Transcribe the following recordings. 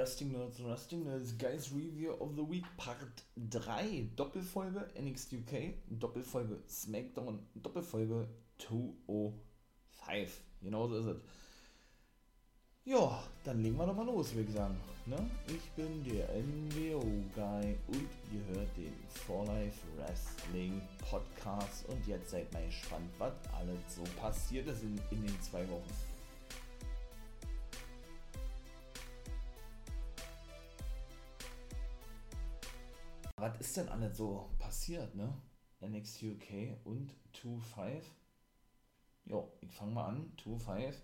Wrestling Nerds Wrestling Nerds Guys Review of the Week Part 3 Doppelfolge NXT UK, Doppelfolge SmackDown, Doppelfolge 205. Genau so ist es. Ja, dann legen wir doch mal los, würde ich sagen. Ne? Ich bin der NWO-Guy und ihr hört den For Life Wrestling Podcast und jetzt seid mal gespannt, was alles so passiert ist in, in den zwei Wochen. Was ist denn alles so passiert, ne? NXT UK und 2-5. Jo, ich fange mal an. 2-5.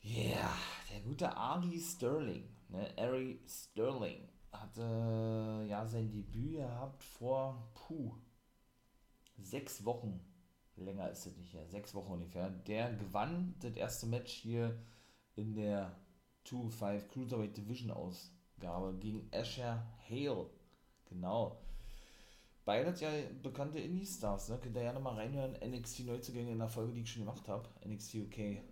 Ja, yeah, der gute Ari Sterling, ne? Ari Sterling hatte ja sein Debüt gehabt vor, puh, sechs Wochen. Länger ist es nicht her, sechs Wochen ungefähr. Der gewann das erste Match hier in der 2-5 Cruiserweight Division Ausgabe gegen Asher Hale. Genau. Beides ja bekannte Indie-Stars, ne? Könnt ihr ja nochmal reinhören. NXT Neuzugänge in der Folge, die ich schon gemacht habe. NXT UK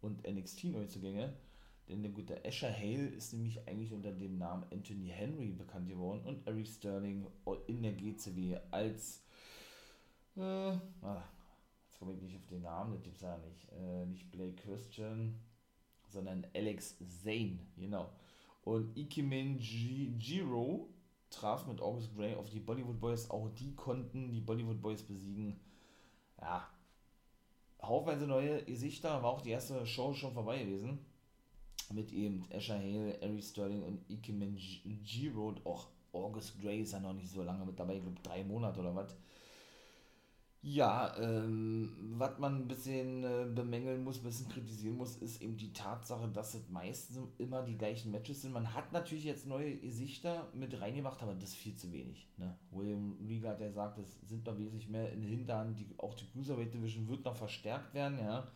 und NXT Neuzugänge. Denn der gute Asher Hale ist nämlich eigentlich unter dem Namen Anthony Henry bekannt geworden und Eric Sterling in der GCW als äh, ah, jetzt komme ich nicht auf den Namen, das gibt es ja nicht. Äh, nicht Blake Christian, sondern Alex Zane, genau. Und Ikimen Jiro traf mit August Gray auf die Bollywood Boys. Auch die konnten die Bollywood Boys besiegen. Ja, haufenweise neue Gesichter. War auch die erste Show schon vorbei gewesen. Mit eben Asher Hale, Ari Sterling und Ikemen G-Road. Auch August Gray ist ja noch nicht so lange mit dabei. Ich glaube, drei Monate oder was. Ja, ähm, was man ein bisschen äh, bemängeln muss, ein bisschen kritisieren muss, ist eben die Tatsache, dass es meistens immer die gleichen Matches sind. Man hat natürlich jetzt neue Gesichter mit reingemacht, aber das ist viel zu wenig. Ne? William Rieger ja gesagt, es sind noch wesentlich mehr in den Hintern, die, auch die Cruiserweight Division wird noch verstärkt werden, ja.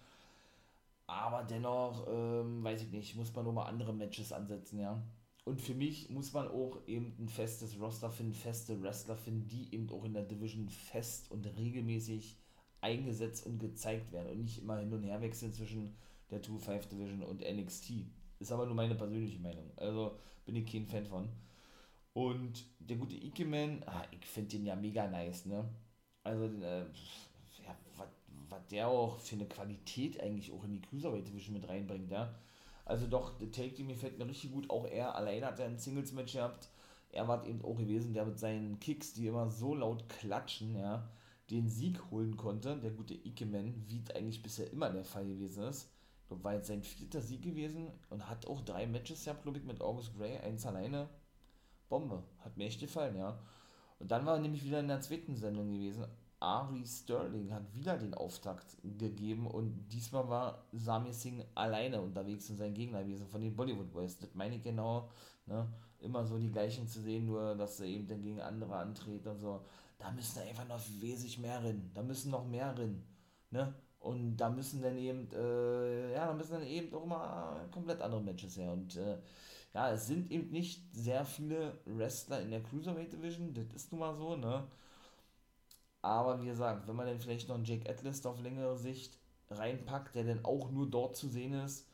Aber dennoch, ähm, weiß ich nicht, muss man nochmal andere Matches ansetzen, ja. Und für mich muss man auch eben ein festes Roster finden, feste Wrestler finden, die eben auch in der Division fest und regelmäßig eingesetzt und gezeigt werden und nicht immer hin und her wechseln zwischen der 2-5 Division und NXT. Ist aber nur meine persönliche Meinung. Also bin ich kein Fan von. Und der gute Ikeman, ah, ich finde den ja mega nice, ne? Also, äh, ja, was der auch für eine Qualität eigentlich auch in die Cruiserweight Division mit reinbringt, ja also doch, der Take Team gefällt mir richtig gut. Auch er alleine hat er ein Singles-Match gehabt. Er war eben auch gewesen, der mit seinen Kicks, die immer so laut klatschen, ja, den Sieg holen konnte. Der gute Ikemen, wie es eigentlich bisher immer der Fall gewesen ist. Ich glaube, war jetzt sein vierter Sieg gewesen und hat auch drei Matches gehabt, glaube ich, mit August Gray. Eins alleine. Bombe. Hat mir echt gefallen, ja. Und dann war er nämlich wieder in der zweiten Sendung gewesen. Ari Sterling hat wieder den Auftakt gegeben und diesmal war Sami Singh alleine unterwegs und sein Gegner gewesen von den Bollywood Boys. Das meine ich genau, ne? immer so die gleichen zu sehen, nur dass er eben dann gegen andere antritt und so. Da müssen einfach noch wesentlich mehr rennen. Da müssen noch mehr rennen. Ne? Und da müssen dann eben, äh, ja, da müssen dann eben auch mal komplett andere Matches her. Und äh, ja, es sind eben nicht sehr viele Wrestler in der Cruiserweight Division, das ist nun mal so, ne? Aber wie gesagt, wenn man dann vielleicht noch einen Jake Atlas auf längere Sicht reinpackt, der dann auch nur dort zu sehen ist,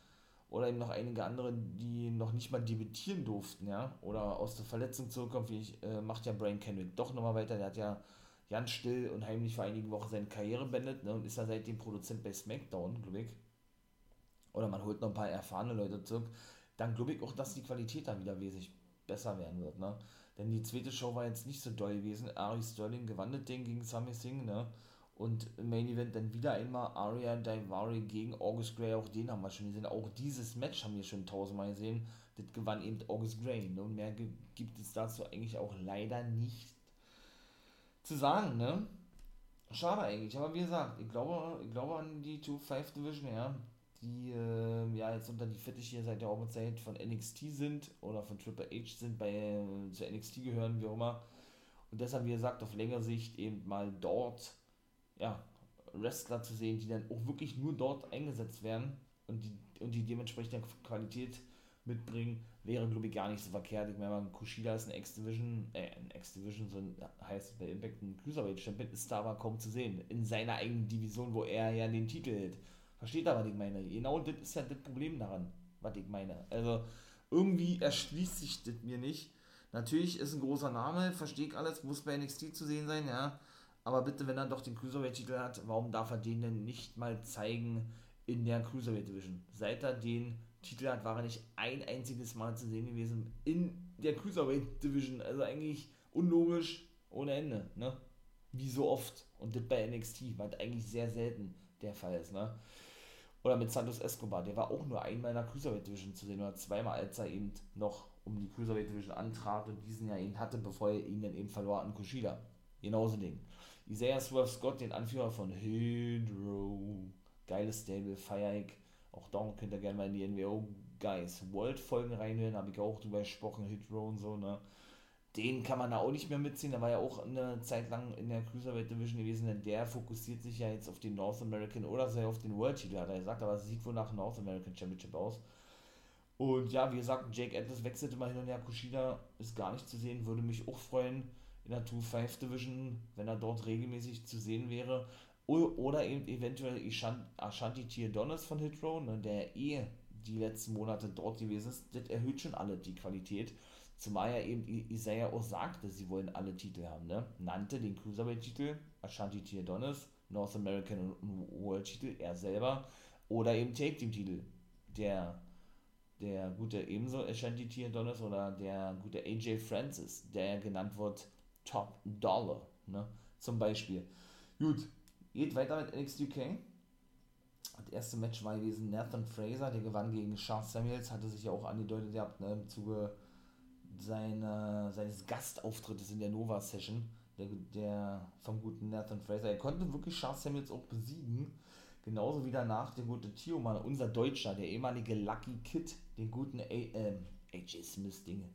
oder eben noch einige andere, die noch nicht mal debütieren durften, ja, oder aus der Verletzung zurückkommen, wie ich, äh, macht ja Brian Kendrick doch nochmal weiter, der hat ja ganz still und heimlich vor einigen Wochen seine Karriere beendet ne, und ist ja seitdem Produzent bei SmackDown, glaube ich. Oder man holt noch ein paar erfahrene Leute zurück. Dann glaube ich auch, dass die Qualität dann wieder wesentlich besser werden wird. Ne? Denn die zweite Show war jetzt nicht so doll gewesen. Ari Sterling gewann das Ding gegen Sami Singh, ne? Und im Main Event dann wieder einmal Aria Daivari gegen August Gray. Auch den haben wir schon gesehen. Auch dieses Match haben wir schon tausendmal gesehen. Das gewann eben August Gray. Ne? Und mehr gibt es dazu eigentlich auch leider nicht zu sagen, ne? Schade eigentlich, aber wie gesagt, ich glaube, ich glaube an die 2-5 Division, ja die äh, ja jetzt unter die Fittiche seit der Zeit von NXT sind oder von Triple H sind, bei äh, zu NXT gehören, wie auch immer. Und deshalb, wie gesagt, auf längere Sicht eben mal dort ja, Wrestler zu sehen, die dann auch wirklich nur dort eingesetzt werden und die, und die dementsprechende Qualität mitbringen, wäre, glaube ich, gar nicht so verkehrt. Ich meine, Kushida ist ein X-Division, äh, ein X-Division, so ein, heißt bei Impact ein Cruiserweight-Champion, ist da aber kaum zu sehen. In seiner eigenen Division, wo er ja den Titel hält. Versteht ihr, was ich meine? Genau das ist ja das Problem daran, was ich meine. Also, irgendwie erschließt sich das mir nicht. Natürlich ist ein großer Name, verstehe ich alles, muss bei NXT zu sehen sein, ja. Aber bitte, wenn er doch den Cruiserweight-Titel hat, warum darf er den denn nicht mal zeigen in der Cruiserweight Division? Seit er den Titel hat, war er nicht ein einziges Mal zu sehen gewesen in der Cruiserweight Division. Also eigentlich unlogisch ohne Ende, ne? Wie so oft. Und das bei NXT, was eigentlich sehr selten der Fall ist, ne? Oder mit Santos Escobar, der war auch nur einmal in der Cruiserweight Division zu sehen, oder zweimal, als er eben noch um die Cruiserweight Division antrat und diesen ja eben hatte, bevor er ihn dann eben verlor an Kushida. Genauso Ding. Isaiah Swerve Scott, den Anführer von Hydro. Geiles Stable, feier ich. Auch da könnt ihr gerne mal in die NWO Guys World Folgen reinhören, habe ich auch drüber gesprochen, Hydro und so, ne den kann man da auch nicht mehr mitziehen. Der war ja auch eine Zeit lang in der Cruiserweight Division gewesen, denn der fokussiert sich ja jetzt auf den North American oder sei auf den World Titel, hat er gesagt, aber es sieht wohl nach North American Championship aus. Und ja, wie gesagt, Jake Atlas wechselt immer hin und her. Kushida ist gar nicht zu sehen, würde mich auch freuen in der 2-5 Division, wenn er dort regelmäßig zu sehen wäre. Oder eben eventuell Ashanti Tier Donis von Hitro, ne, der eh die letzten Monate dort gewesen ist. Das erhöht schon alle die Qualität. Zumal ja eben Isaiah auch sagte, sie wollen alle Titel haben, ne? Nannte den Cruiserweight-Titel, Ashanti Tier Donis, North American World-Titel, er selber, oder eben Take-Team-Titel. Der, der gute ebenso Ashanti Tier Donis oder der gute AJ Francis, der genannt wird Top Dollar, ne? Zum Beispiel. Gut, geht weiter mit NXT UK. Das erste Match war gewesen Nathan Fraser, der gewann gegen Charles Samuels, hatte sich ja auch angedeutet gehabt, ne, im Zuge seine, seines Gastauftrittes in der Nova Session, der, der vom guten Nathan Fraser. Er konnte wirklich Charles Samuels auch besiegen. Genauso wie danach der gute Tioman, unser Deutscher, der ehemalige Lucky Kid, den guten A äh, AJ Smith, Dinge,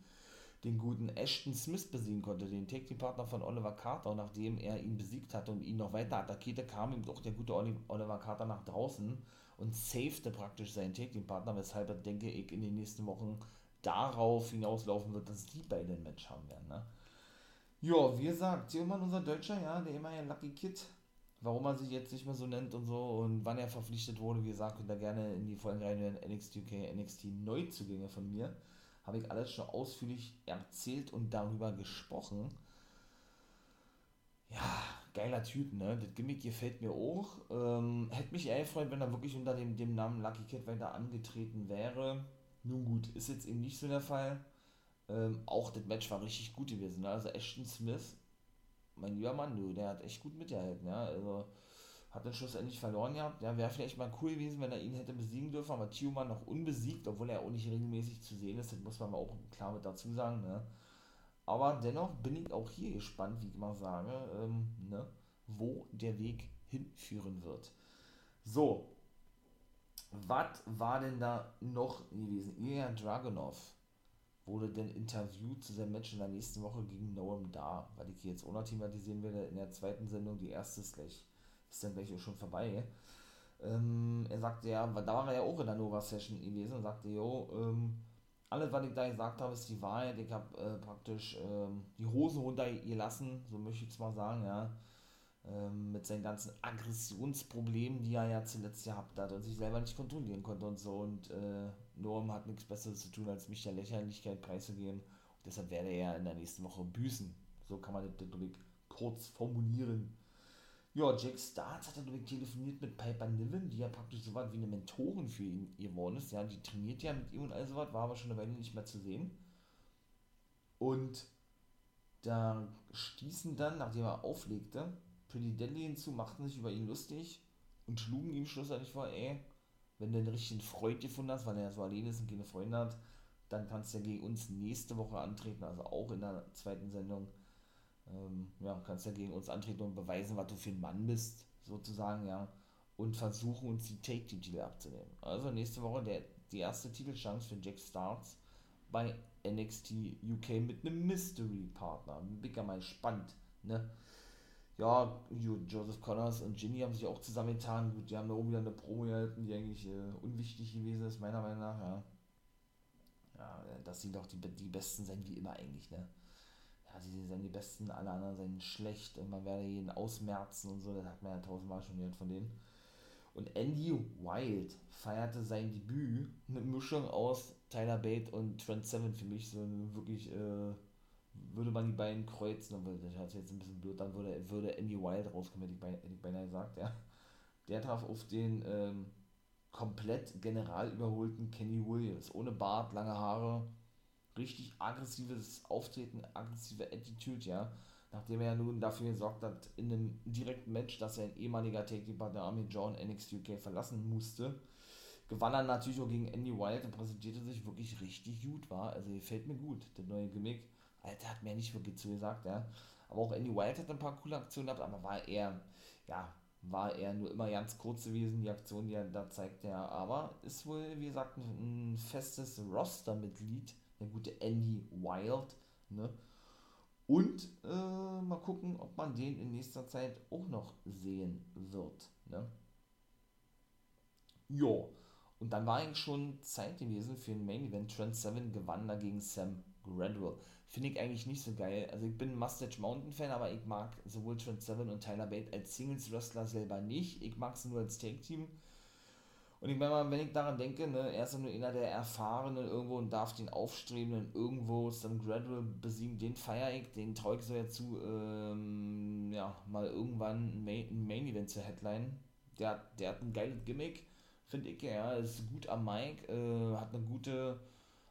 den guten Ashton Smith besiegen konnte, den Tag Team Partner von Oliver Carter. Und nachdem er ihn besiegt hatte und ihn noch weiter attackierte, kam ihm doch der gute Oliver Carter nach draußen und safete praktisch seinen Tag Team Partner, weshalb er, denke ich, in den nächsten Wochen darauf hinauslaufen wird, dass die beide ein Match haben werden. Ne? Ja, wie gesagt, Tillmann, unser Deutscher, ja, der immer ja Lucky Kid, warum er sich jetzt nicht mehr so nennt und so und wann er verpflichtet wurde, wie gesagt, könnt ihr gerne in die Folgen reinhören, NXT UK, NXT Neuzugänge von mir. Habe ich alles schon ausführlich erzählt und darüber gesprochen. Ja, geiler Typ, ne? Das Gimmick gefällt mir auch. Ähm, hätte mich eher gefreut, wenn er wirklich unter dem, dem Namen Lucky Kid weiter angetreten wäre. Nun gut, ist jetzt eben nicht so der Fall. Ähm, auch das Match war richtig gut gewesen. Ne? Also Ashton Smith, mein lieber Mann, du, der hat echt gut mitgehalten. Ja? Also hat dann schlussendlich verloren gehabt. Ja, wäre vielleicht mal cool gewesen, wenn er ihn hätte besiegen dürfen, aber Tioman noch unbesiegt, obwohl er auch nicht regelmäßig zu sehen ist. Das muss man auch klar mit dazu sagen. Ne? Aber dennoch bin ich auch hier gespannt, wie ich mal sage, ähm, ne? wo der Weg hinführen wird. So, was war denn da noch gewesen? Ilya Dragunov wurde denn interviewt zu seinem Match in der nächsten Woche gegen Noam da, weil ich hier jetzt auch thematisieren werde in der zweiten Sendung, die erste ist gleich, ist dann gleich auch schon vorbei. Ähm, er sagte ja, da war er ja auch in der Nova Session gewesen und sagte, jo, ähm, alles, was ich da gesagt habe, ist die Wahrheit. Ich habe äh, praktisch ähm, die Hosen runtergelassen, so möchte ich es mal sagen, ja ähm, mit seinen ganzen Aggressionsproblemen, die er ja zuletzt gehabt hat und sich selber nicht kontrollieren konnte und so. Und äh, Norm hat nichts Besseres zu tun, als mich der Lächerlichkeit preiszugeben. Und deshalb werde er in der nächsten Woche büßen. So kann man das, glaube ich, kurz formulieren. Ja, Jack Starks hat dann telefoniert mit Piper Niven, die ja praktisch so was wie eine Mentorin für ihn geworden ist. Ja, die trainiert ja mit ihm und all so was, war aber schon eine Weile nicht mehr zu sehen. Und da stießen dann, nachdem er auflegte, Pretty Deadly hinzu, machten sich über ihn lustig und schlugen ihm schlussendlich vor, ey, wenn du einen richtigen Freund gefunden hast, weil er so alleine ist und keine Freunde hat, dann kannst du ja gegen uns nächste Woche antreten, also auch in der zweiten Sendung. Ähm, ja, kannst ja gegen uns antreten und beweisen, was du für ein Mann bist, sozusagen, ja. Und versuchen uns die Take-Team-Titel abzunehmen. Also nächste Woche der, die erste Titelchance für Jack Starks bei NXT UK mit einem Mystery-Partner. Bin ja mal spannend, ne? Ja, Joseph Connors und Ginny haben sich auch zusammengetan. Gut, die haben da oben wieder eine Promo gehalten, die eigentlich äh, unwichtig gewesen ist, meiner Meinung nach, ja. Ja, äh, dass sie doch die, die Besten sind, wie immer eigentlich, ne? Ja, sie sind die Besten, alle anderen sind schlecht und man werde jeden ausmerzen und so, das hat man ja tausendmal schon gehört von denen. Und Andy Wild feierte sein Debüt, eine Mischung aus Tyler Bate und Trent Seven für mich so wirklich, äh, würde man die beiden kreuzen, aber das hat jetzt ein bisschen blöd, dann würde, würde Andy Wild rauskommen, hätte ich, beinahe, hätte ich beinahe gesagt, ja. Der traf auf den ähm, komplett general überholten Kenny Williams, ohne Bart, lange Haare, richtig aggressives Auftreten, aggressive Attitude, ja. Nachdem er nun dafür gesorgt hat, in einem direkten Match, dass er ein ehemaliger Take Partner Army John NXT UK verlassen musste, gewann er natürlich auch gegen Andy Wild und präsentierte sich wirklich richtig gut, war. Also gefällt mir gut, der neue Gimmick. Alter, hat mir nicht wirklich zugesagt, ja. Aber auch Andy Wild hat ein paar coole Aktionen gehabt, aber war eher, ja, war er nur immer ganz kurz gewesen, die Aktion, die er da zeigt, ja. Aber ist wohl, wie gesagt, ein, ein festes Roster-Mitglied, der gute Andy Wild, ne. Und äh, mal gucken, ob man den in nächster Zeit auch noch sehen wird, ne. Jo. Und dann war eigentlich schon Zeit gewesen für ein Main Event. Trent Seven gewann dagegen Sam Gradwell. Finde ich eigentlich nicht so geil. Also ich bin Mustache Mountain Fan, aber ich mag sowohl Trent Seven und Tyler Bate als Singles Wrestler selber nicht. Ich mag sie nur als Take Team. Und ich meine wenn ich daran denke, ne, er ist ja nur einer der Erfahrenen irgendwo und darf den Aufstrebenden irgendwo Sam Gradwell besiegen, den feiere ich, den traue ich so ja zu, ähm, ja, mal irgendwann ein Main, Main Event zu Headline. Der, der hat ein geiles Gimmick finde ich, ja, ist gut am Mic, äh, hat eine gute,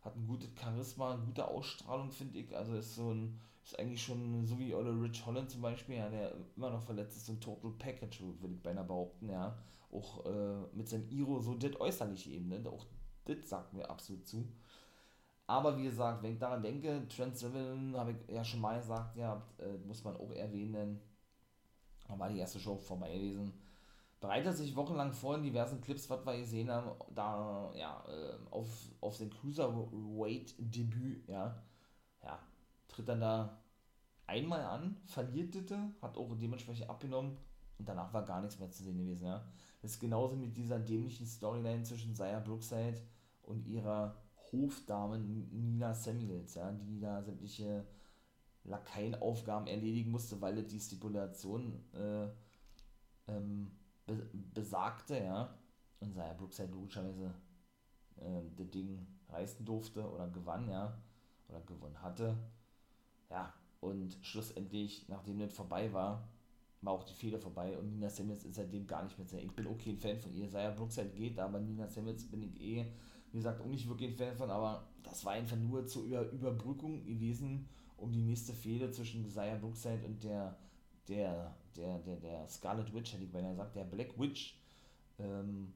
hat ein gutes Charisma, eine gute Ausstrahlung, finde ich. Also ist so ein, ist eigentlich schon so wie Olle Rich Holland zum Beispiel, ja, der immer noch verletzt ist, so ein Total Package, würde ich beinahe behaupten, ja. Auch äh, mit seinem Iro so das äußerliche eben, ne? Auch das sagt mir absolut zu. Aber wie gesagt, wenn ich daran denke, Trent Seven habe ich ja schon mal gesagt, ja, äh, muss man auch erwähnen, da war die erste Show vorbei gewesen bereitet sich wochenlang vor in diversen Clips, was wir gesehen haben, da ja, äh, auf, auf sein Cruiserweight-Debüt, ja, ja, tritt dann da einmal an, verliert das, hat auch dementsprechend abgenommen und danach war gar nichts mehr zu sehen gewesen, ja. Das ist genauso mit dieser dämlichen Storyline zwischen Saya Brookside und ihrer Hofdame Nina Samuels, ja, die da sämtliche Lakaienaufgaben erledigen musste, weil die Stipulation äh, ähm, be besagte, ja, und Saya Brooks halt logischerweise äh, das Ding reißen durfte oder gewann, ja, oder gewonnen hatte. Ja, und schlussendlich, nachdem das vorbei war, war auch die Fehler vorbei und Nina Samuels ist seitdem gar nicht mehr sehr. Ich bin okay ein Fan von ihr. Saya Brookside geht, aber Nina Samuels bin ich eh, wie gesagt, auch nicht wirklich ein Fan von, aber das war einfach nur zur Über Überbrückung gewesen, um die nächste Fehde zwischen Saya Brookside und der, der der, der, der Scarlet Witch, hätte ich beinahe gesagt, der Black Witch, ähm,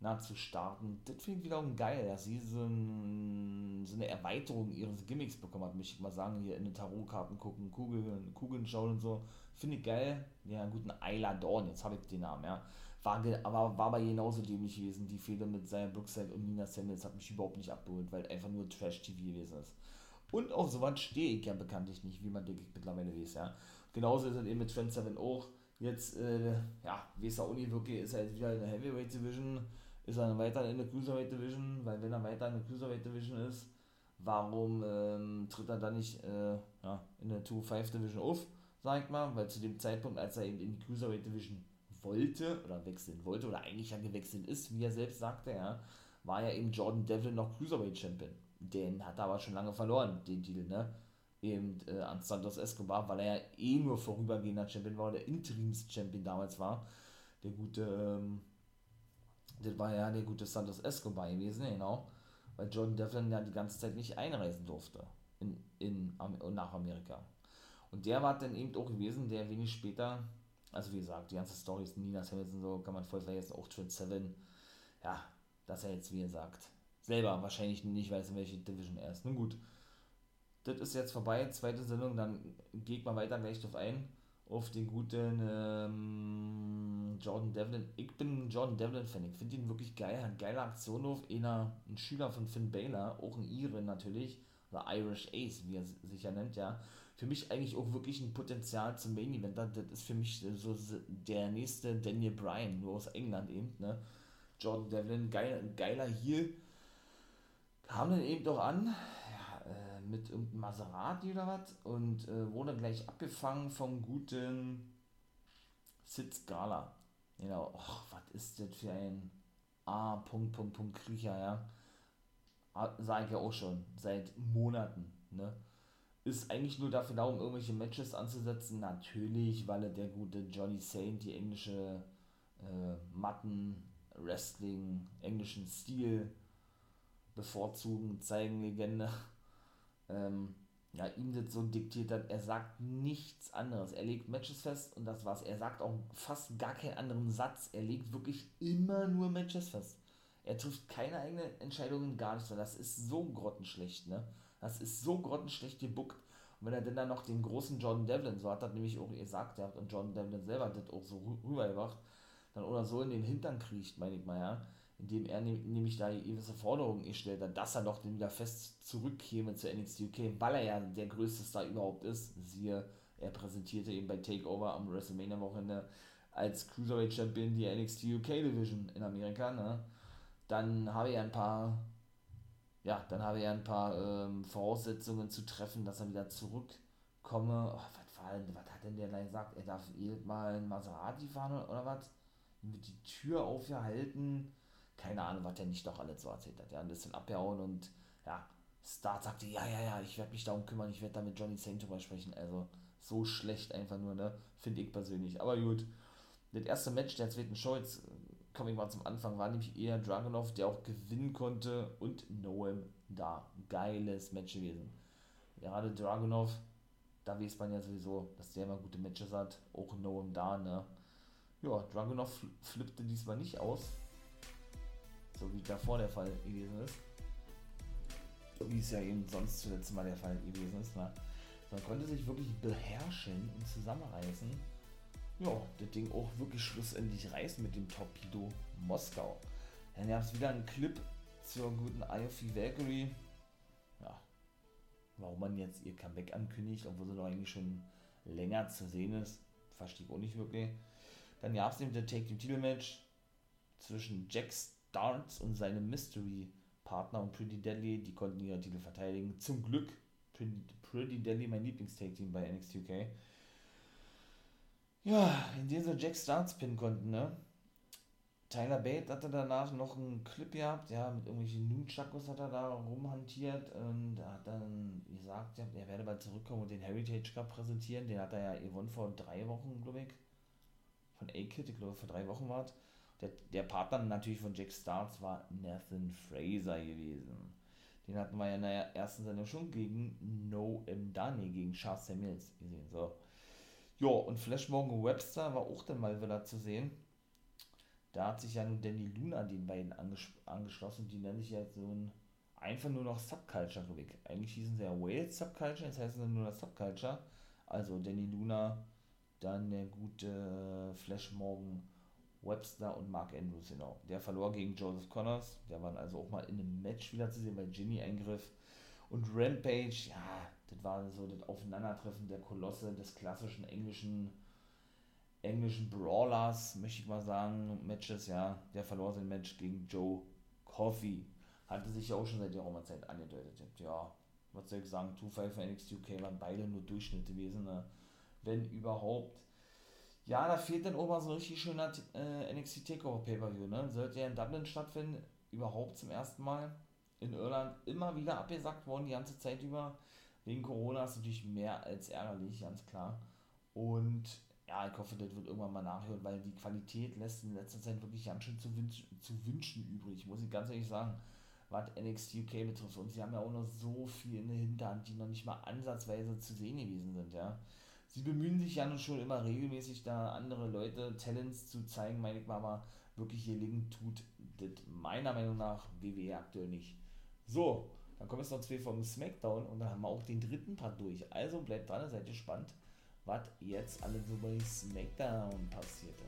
na, zu starten. Das finde ich wiederum geil, dass sie so, ein, so, eine Erweiterung ihres Gimmicks bekommen hat, möchte ich mal sagen, hier in den Tarotkarten gucken, Kugeln, Kugeln schauen und so. Finde ich geil. Ja, guten Ayla Dawn, jetzt habe ich den Namen, ja. War, aber war aber genauso dämlich gewesen. Die Fehler mit Zion Brookside und Nina Samuels hat mich überhaupt nicht abgeholt, weil einfach nur Trash-TV gewesen ist. Und auf sowas stehe ich ja bekanntlich nicht, wie man denke ich mittlerweile weiß, ja. Genauso ist es eben mit Trent Seven auch. Jetzt, äh, ja, auch nicht wirklich, ist er jetzt wieder in der Heavyweight Division, ist er weiter in der Cruiserweight Division, weil wenn er weiter in der Cruiserweight Division ist, warum ähm, tritt er dann nicht äh, ja, in der 2-5 Division auf, sag ich mal, weil zu dem Zeitpunkt, als er eben in die Cruiserweight Division wollte oder wechseln wollte oder eigentlich ja gewechselt ist, wie er selbst sagte, ja, war ja eben Jordan Devlin noch Cruiserweight Champion. Den hat er aber schon lange verloren, den Titel, ne? Eben äh, an Santos Escobar, weil er ja eh nur vorübergehender Champion war, der Interims-Champion damals war. Der gute, ähm, das war ja der gute Santos Escobar gewesen, genau. Weil Jordan Devlin ja die ganze Zeit nicht einreisen durfte in, in, nach Amerika. Und der war dann eben auch gewesen, der wenig später, also wie gesagt, die ganze Story ist Nina Hamilton so, kann man voll vergessen, auch Trent Seven, ja, dass er jetzt, wie gesagt, selber wahrscheinlich nicht weiß, in welche Division er ist. Nun gut, das ist jetzt vorbei, zweite Sendung, dann geht man weiter gleich drauf ein, auf den guten ähm, Jordan Devlin. Ich bin ein Jordan Devlin-Fan, ich finde ihn wirklich geil, hat geile Aktion auf, einer, ein Schüler von Finn Baylor, auch ein Ire natürlich, oder Irish Ace, wie er sich ja nennt, ja. Für mich eigentlich auch wirklich ein Potenzial zum Main Event. Das ist für mich so der nächste Daniel Bryan, nur aus England eben, ne. Jordan Devlin, geil, geiler Heel. Kam dann eben doch an, mit irgendeinem Maserati oder was und äh, wurde gleich abgefangen vom guten Sid Scala. Genau, och, was ist das für ein A. Punkt, Punkt, Punkt Kriecher, ja. sage ich ja auch schon, seit Monaten, ne? Ist eigentlich nur dafür da, um irgendwelche Matches anzusetzen. Natürlich, weil er der gute Johnny Saint die englische äh, Matten, Wrestling, englischen Stil bevorzugen, zeigen Legende. Ähm, ja, ihm das so diktiert hat, er sagt nichts anderes. Er legt Matches fest und das war's. Er sagt auch fast gar keinen anderen Satz. Er legt wirklich immer nur Matches fest. Er trifft keine eigenen Entscheidungen, gar nicht. Das ist so grottenschlecht, ne? Das ist so grottenschlecht gebuckt. Und wenn er denn dann noch den großen Jordan Devlin, so hat er nämlich auch gesagt, ja, und Jordan Devlin selber hat das auch so rübergebracht, dann oder so in den Hintern kriecht, meine ich mal, ja indem er nämlich da gewisse Forderungen gestellt hat, dass er doch wieder fest zurückkäme zu NXT UK, weil er ja der größte Star überhaupt ist. Siehe, er präsentierte eben bei Takeover am WrestleMania-Wochenende als Cruiserweight Champion die NXT UK Division in Amerika. Ne? Dann habe er ein paar, ja, dann habe er ein paar ähm, Voraussetzungen zu treffen, dass er wieder zurückkomme. Oh, was, war was hat denn der da gesagt? Er darf jedes Mal ein Maserati fahren oder, oder was? Mit die Tür aufgehalten keine Ahnung, was der nicht doch alles so erzählt hat. Ja, ein bisschen abgehauen und ja, Start sagte, ja, ja, ja, ich werde mich darum kümmern, ich werde da mit Johnny Saint drüber sprechen. Also so schlecht einfach nur, ne? Finde ich persönlich. Aber gut. Das erste Match der zweiten Show, jetzt komme ich mal zum Anfang, war nämlich eher Dragunov, der auch gewinnen konnte und Noem da. Geiles Match gewesen. Gerade Dragunov, da weiß man ja sowieso, dass der immer gute Matches hat. Auch Noem da, ne? Ja, Dragunov flippte diesmal nicht aus so wie davor der Fall gewesen ist. Wie es ja eben sonst zuletzt mal der Fall gewesen ist. Ne? Man konnte sich wirklich beherrschen und zusammenreißen. Ja, das Ding auch wirklich schlussendlich reißen mit dem Torpedo Moskau. Dann gab es wieder einen Clip zur guten IOF Valkyrie. Ja, warum man jetzt ihr Comeback ankündigt, obwohl sie doch eigentlich schon länger zu sehen ist, verstehe ich auch nicht wirklich. Dann gab es eben das Take Team Titelmatch zwischen Jax Darts und seinem Mystery-Partner und Pretty Deadly, die konnten ihre Titel verteidigen. Zum Glück Pretty, Pretty Deadly, mein Lieblings-Take-Team bei NXT UK. Ja, in dem sie Jack Starts pinnen konnten, ne? Tyler Bate hatte danach noch einen Clip gehabt, ja, mit irgendwelchen Nunchakos hat er da rumhantiert und hat dann gesagt, ja, er werde bald zurückkommen und den Heritage Cup präsentieren. Den hat er ja gewonnen vor drei Wochen, glaube ich. Von A-Kid, ich glaube vor drei Wochen war es. Der, der Partner natürlich von Jack Starks war Nathan Fraser gewesen. Den hatten wir ja in der ersten Sendung schon gegen No M. Dani, gegen Charles Samuels gesehen. So. Ja, und Flash Morgan Webster war auch dann mal wieder zu sehen. Da hat sich ja nun Danny Luna den beiden anges angeschlossen. Die nennen sich ja so ein einfach nur noch Subculture weg. Eigentlich hießen sie ja Wales Subculture, jetzt heißen sie nur noch Subculture. Also Danny Luna, dann der gute Flash Morgan Webster und Mark Andrews, genau. Der verlor gegen Joseph Connors. Der war also auch mal in einem Match wieder zu sehen, weil Jimmy eingriff. Und Rampage, ja, das war so das Aufeinandertreffen der Kolosse des klassischen englischen englischen Brawlers, möchte ich mal sagen, Matches, ja. Der verlor sein Match gegen Joe Coffey. Hatte sich ja auch schon seit der Zeit angedeutet. Ja, was soll ich sagen, 2-5 für NXT UK waren beide nur Durchschnitt gewesen, ne? wenn überhaupt. Ja, da fehlt dann mal so ein richtig schöner äh, NXT Takeover Pay-Per-View, ne? Sollte ja in Dublin stattfinden, überhaupt zum ersten Mal. In Irland immer wieder abgesagt worden, die ganze Zeit über. Wegen Corona ist natürlich mehr als ärgerlich, ganz klar. Und ja, ich hoffe, das wird irgendwann mal nachhören, weil die Qualität lässt in letzter Zeit wirklich ganz schön zu, wünsch zu wünschen übrig, muss ich ganz ehrlich sagen, was NXT UK betrifft. Und sie haben ja auch noch so viel in der Hinterhand, die noch nicht mal ansatzweise zu sehen gewesen sind, ja sie bemühen sich ja nun schon immer regelmäßig, da andere Leute Talents zu zeigen, meine ich mal, wirklich gelingen tut das meiner Meinung nach WWE aktuell nicht. So, dann kommen jetzt noch zwei vom SmackDown und dann haben wir auch den dritten Part durch. Also bleibt dran, seid gespannt, was jetzt alles so bei SmackDown passierte.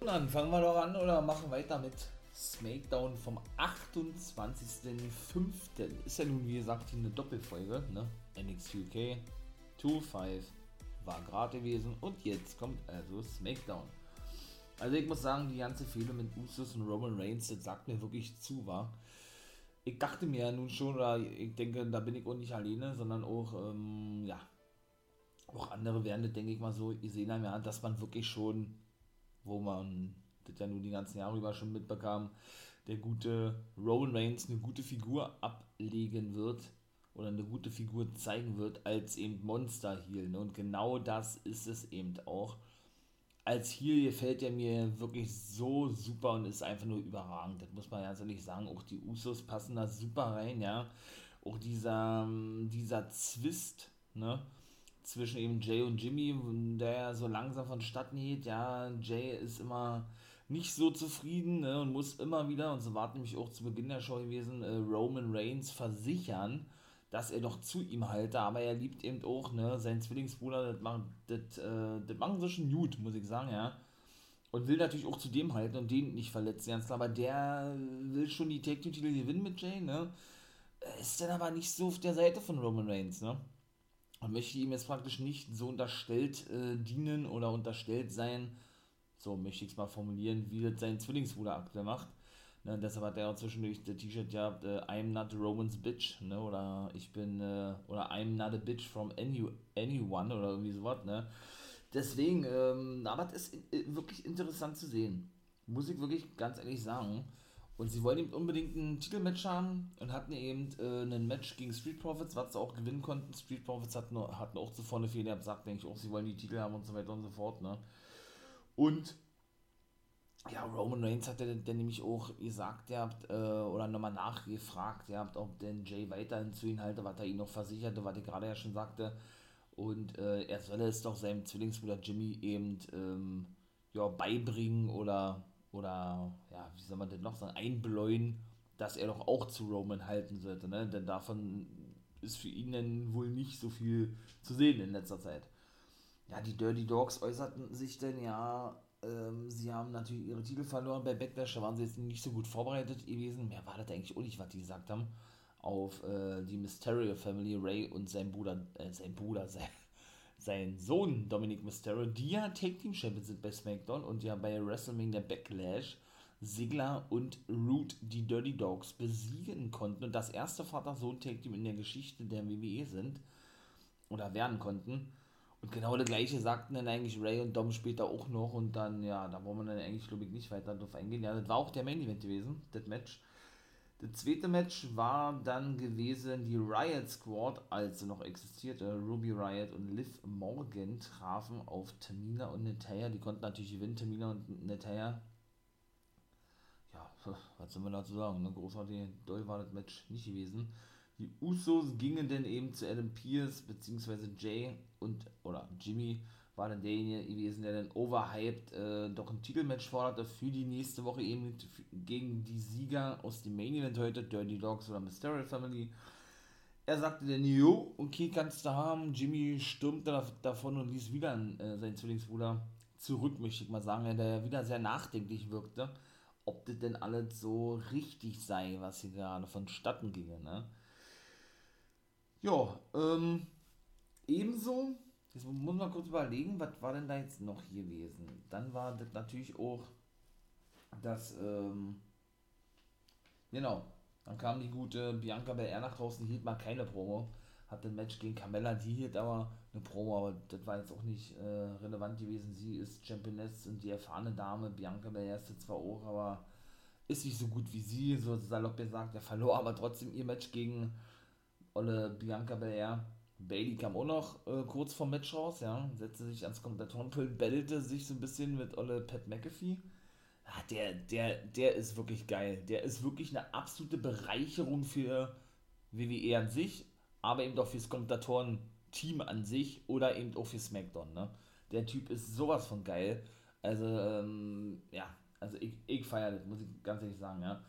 Und dann fangen wir doch an oder machen weiter mit SmackDown vom 28.05. Ist ja nun wie gesagt hier eine Doppelfolge, ne? NXT UK 2-5 war gerade gewesen und jetzt kommt also SmackDown. Also ich muss sagen, die ganze Fehler mit Usos und Roman Reigns, das sagt mir wirklich zu, war. Ich dachte mir ja nun schon, oder ich denke, da bin ich auch nicht alleine, sondern auch, ähm, ja, auch andere werden das, denke ich mal, so gesehen haben, ja, dass man wirklich schon, wo man das ja nun die ganzen Jahre über schon mitbekam, der gute Roman Reigns eine gute Figur ablegen wird oder eine gute Figur zeigen wird als eben Monster Heel. Ne? Und genau das ist es eben auch. Als Heel gefällt er mir wirklich so super und ist einfach nur überragend. Das muss man ganz ehrlich sagen. Auch die Usos passen da super rein, ja. Auch dieser, dieser Zwist, ne? Zwischen eben Jay und Jimmy, der so langsam vonstatten geht. Ja, Jay ist immer nicht so zufrieden ne, und muss immer wieder, und so war nämlich auch zu Beginn der Show gewesen, äh, Roman Reigns versichern, dass er doch zu ihm halte, aber er liebt eben auch, ne, seinen Zwillingsbruder, das machen, das, äh, das machen sie schon gut, muss ich sagen, ja. Und will natürlich auch zu dem halten und den nicht verletzen, ganz klar, aber der will schon die Team Titel gewinnen mit Jay, ne. Ist dann aber nicht so auf der Seite von Roman Reigns, ne. Und möchte ihm jetzt praktisch nicht so unterstellt äh, dienen oder unterstellt sein, so möchte ich es mal formulieren, wie das sein Zwillingsbruder aktuell macht. Ne, deshalb hat er auch zwischendurch das T-Shirt gehabt, äh, I'm not Roman's bitch, ne, oder ich bin, äh, oder I'm not a bitch from any, anyone, oder irgendwie sowas, ne. Deswegen, ähm, aber es ist äh, wirklich interessant zu sehen. Muss ich wirklich ganz ehrlich sagen. Und sie wollen eben unbedingt ein Titelmatch haben und hatten eben äh, ein Match gegen Street Profits, was sie auch gewinnen konnten. Street Profits hatten, hatten auch zuvor eine Fehler gesagt, denke ich auch, sie wollen die Titel haben und so weiter und so fort, ne. Und ja, Roman Reigns hat ja dann nämlich auch gesagt, ihr habt, äh, oder nochmal nachgefragt, ihr habt, ob denn Jay weiterhin zu ihm halte, was er ihn noch versicherte, was ich gerade ja schon sagte. Und äh, er solle es doch seinem Zwillingsbruder Jimmy eben ähm, ja, beibringen oder, oder, ja, wie soll man denn noch sagen, einbläuen, dass er doch auch zu Roman halten sollte, ne? Denn davon ist für ihn dann wohl nicht so viel zu sehen in letzter Zeit ja, die Dirty Dogs äußerten sich denn ja, ähm, sie haben natürlich ihre Titel verloren bei Backlash, da waren sie jetzt nicht so gut vorbereitet gewesen. Mehr war das eigentlich auch nicht, was die gesagt haben. Auf äh, die Mysterio Family, Ray und sein Bruder, äh, sein Bruder, sein, sein Sohn Dominic Mysterio, die ja Take Team Champions sind bei SmackDown und ja bei WrestleMania Backlash Sigler und Root die Dirty Dogs besiegen konnten und das erste Vater-Sohn-Take Team in der Geschichte der WWE sind oder werden konnten. Und genau das gleiche sagten dann eigentlich Ray und Dom später auch noch und dann, ja, da wollen wir dann eigentlich, glaube ich, nicht weiter drauf eingehen. Ja, das war auch der Main Event gewesen, das Match. Das zweite Match war dann gewesen die Riot Squad, als sie noch existierte. Ruby Riot und Liv Morgan trafen auf Tamina und Natalia. Die konnten natürlich gewinnen, Tamina und Natalia. Ja, was soll man dazu sagen? Ne? Großartig doll war das Match nicht gewesen. Die Usos gingen dann eben zu Adam Pierce bzw. Jay und oder Jimmy war dann derjenige gewesen, der dann overhyped äh, doch ein Titelmatch forderte für die nächste Woche eben gegen die Sieger aus dem Main Event heute, Dirty Dogs oder Mysterio Family. Er sagte dann, jo, okay, kannst du haben. Jimmy stürmte davon und ließ wieder äh, seinen Zwillingsbruder zurück, möchte ich mal sagen, der wieder sehr nachdenklich wirkte, ob das denn alles so richtig sei, was hier gerade vonstatten ginge, ne? Ja, ähm, ebenso, jetzt muss man kurz überlegen, was war denn da jetzt noch hier gewesen? Dann war das natürlich auch das, ähm, genau, dann kam die gute Bianca Belair nach draußen, hielt mal keine Promo, hatte ein Match gegen Carmella, die hielt aber eine Promo, aber das war jetzt auch nicht äh, relevant gewesen. Sie ist Championess und die erfahrene Dame, Bianca Belair ist zwar auch, aber ist nicht so gut wie sie, so salopp gesagt, er verlor aber trotzdem ihr Match gegen Olle Bianca Belair. Bailey kam auch noch äh, kurz vom Match raus, ja, setzte sich ans Kommentatorenpult, bellte sich so ein bisschen mit Olle Pat McAfee. Ah, der, der, der ist wirklich geil. Der ist wirklich eine absolute Bereicherung für WWE an sich, aber eben auch fürs Kommentatoren-Team an sich oder eben auch für SmackDown, ne? Der Typ ist sowas von geil. Also, ähm, ja, also ich, ich feiere das, muss ich ganz ehrlich sagen, ja.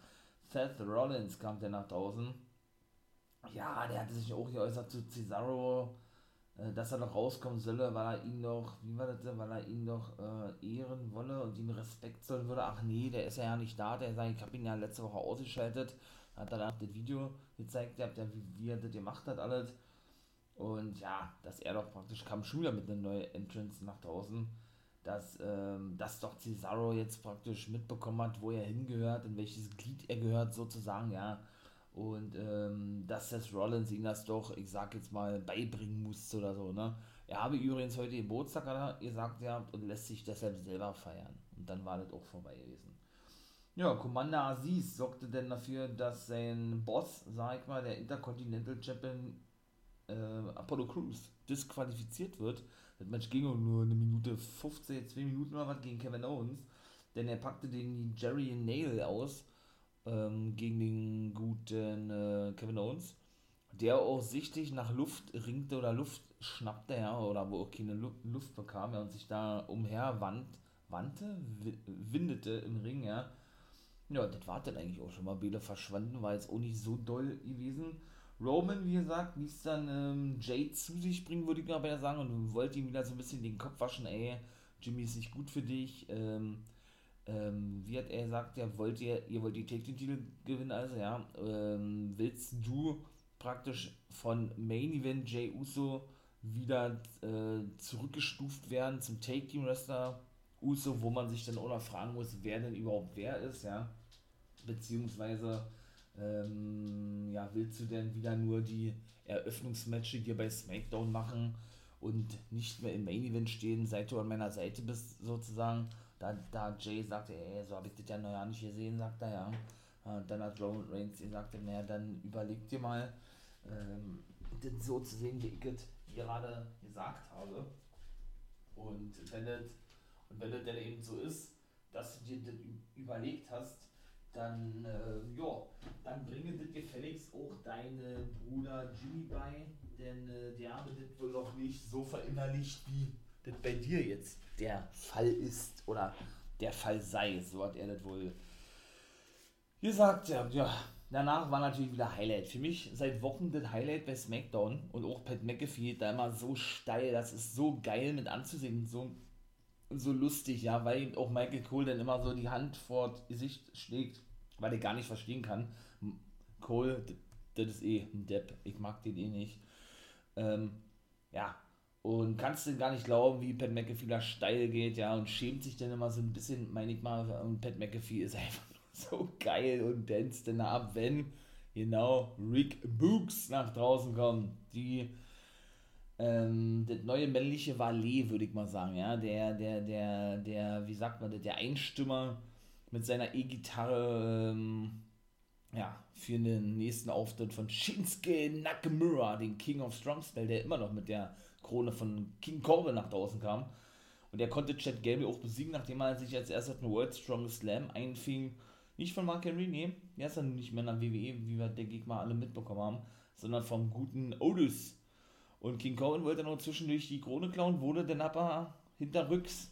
Seth Rollins kam der nach draußen ja, der hatte sich auch geäußert zu Cesaro, äh, dass er noch rauskommen solle, weil er ihn doch, wie war das weil er ihn doch äh, ehren wolle und ihm Respekt zollen würde. Ach nee, der ist ja nicht da, der sagt, ich habe ihn ja letzte Woche ausgeschaltet, hat dann das Video gezeigt, der, der, wie, wie er das gemacht hat, alles. Und ja, dass er doch praktisch kam schon wieder mit einer neuen Entrance nach draußen, dass, ähm, dass doch Cesaro jetzt praktisch mitbekommen hat, wo er hingehört, in welches Glied er gehört, sozusagen, ja und ähm, dass Seth Rollins ihm das doch, ich sag jetzt mal, beibringen musste oder so, ne? Er habe übrigens heute Geburtstag gesagt gehabt und lässt sich deshalb selber feiern. Und dann war das auch vorbei gewesen. Ja, Commander Aziz sorgte denn dafür, dass sein Boss, sag ich mal, der Intercontinental Champion äh, Apollo Crews disqualifiziert wird. Das Match ging nur eine Minute 15, 2 Minuten oder was gegen Kevin Owens. Denn er packte den Jerry Nail aus ähm, gegen den guten äh, Kevin Owens, der auch sichtlich nach Luft ringte oder Luft schnappte, ja, oder wo auch keine Luft bekam, ja, und sich da umher wand, wandte, windete im Ring, ja. Ja, das war dann eigentlich auch schon mal. Bele verschwanden, war jetzt auch nicht so doll gewesen. Roman, wie gesagt, ließ dann ähm, Jade zu sich bringen, würde ich mal bei sagen, und wollte ihm wieder so ein bisschen den Kopf waschen, ey, Jimmy ist nicht gut für dich, ähm, ähm, wie hat er gesagt, ja, wollt ihr, ihr wollt die Take Titel gewinnen, also ja, ähm, willst du praktisch von Main Event Jay Uso wieder äh, zurückgestuft werden zum Take Team Wrestler Uso, wo man sich dann auch noch fragen muss, wer denn überhaupt wer ist, ja, beziehungsweise ähm, ja, willst du denn wieder nur die Eröffnungsmatches hier bei SmackDown machen und nicht mehr im Main Event stehen, seit du an meiner Seite bist, sozusagen. Da, da Jay sagte, ey, so habe ich das ja noch ja nicht gesehen, sagt er ja. Und dann hat Roman Reigns gesagt, naja, dann überleg dir mal, ähm, das so zu sehen, wie ich es gerade gesagt habe. Und wenn das, und wenn das dann eben so ist, dass du dir das überlegt hast, dann, äh, ja, dann bringe das gefälligst auch deine Bruder Jimmy bei, denn äh, der habe das wohl noch nicht so verinnerlicht, wie das bei dir jetzt der Fall ist oder der Fall sei, so hat er das wohl gesagt, ja, ja. Danach war natürlich wieder Highlight. Für mich seit Wochen das Highlight bei SmackDown und auch Pat McAfee da immer so steil, das ist so geil mit anzusehen, so, so lustig, ja, weil auch Michael Cole dann immer so die Hand vor Gesicht schlägt, weil er gar nicht verstehen kann. Cole, das ist eh ein Depp, ich mag den eh nicht. Ähm, ja, und kannst du gar nicht glauben, wie Pat McAfee da steil geht, ja, und schämt sich dann immer so ein bisschen, meine ich mal, und Pat McAfee ist einfach so geil und danst dann ab, wenn genau Rick Books nach draußen kommt. Die, ähm, das neue männliche Valet, würde ich mal sagen, ja, der, der, der, der, wie sagt man das, der Einstimmer mit seiner E-Gitarre, ähm, ja, für den nächsten Auftritt von Shinsuke Nakamura, den King of Strong Style, der immer noch mit der Krone von King Corbin nach draußen kam. Und er konnte Chad Gable auch besiegen, nachdem er sich als erstes einen World Strongest Slam einfing. Nicht von Mark Henry, nee, er ist dann nicht mehr der WWE, wie wir, ich mal, alle mitbekommen haben, sondern vom guten Otis. Und King Corbin wollte noch zwischendurch die Krone klauen, wurde dann aber hinterrücks,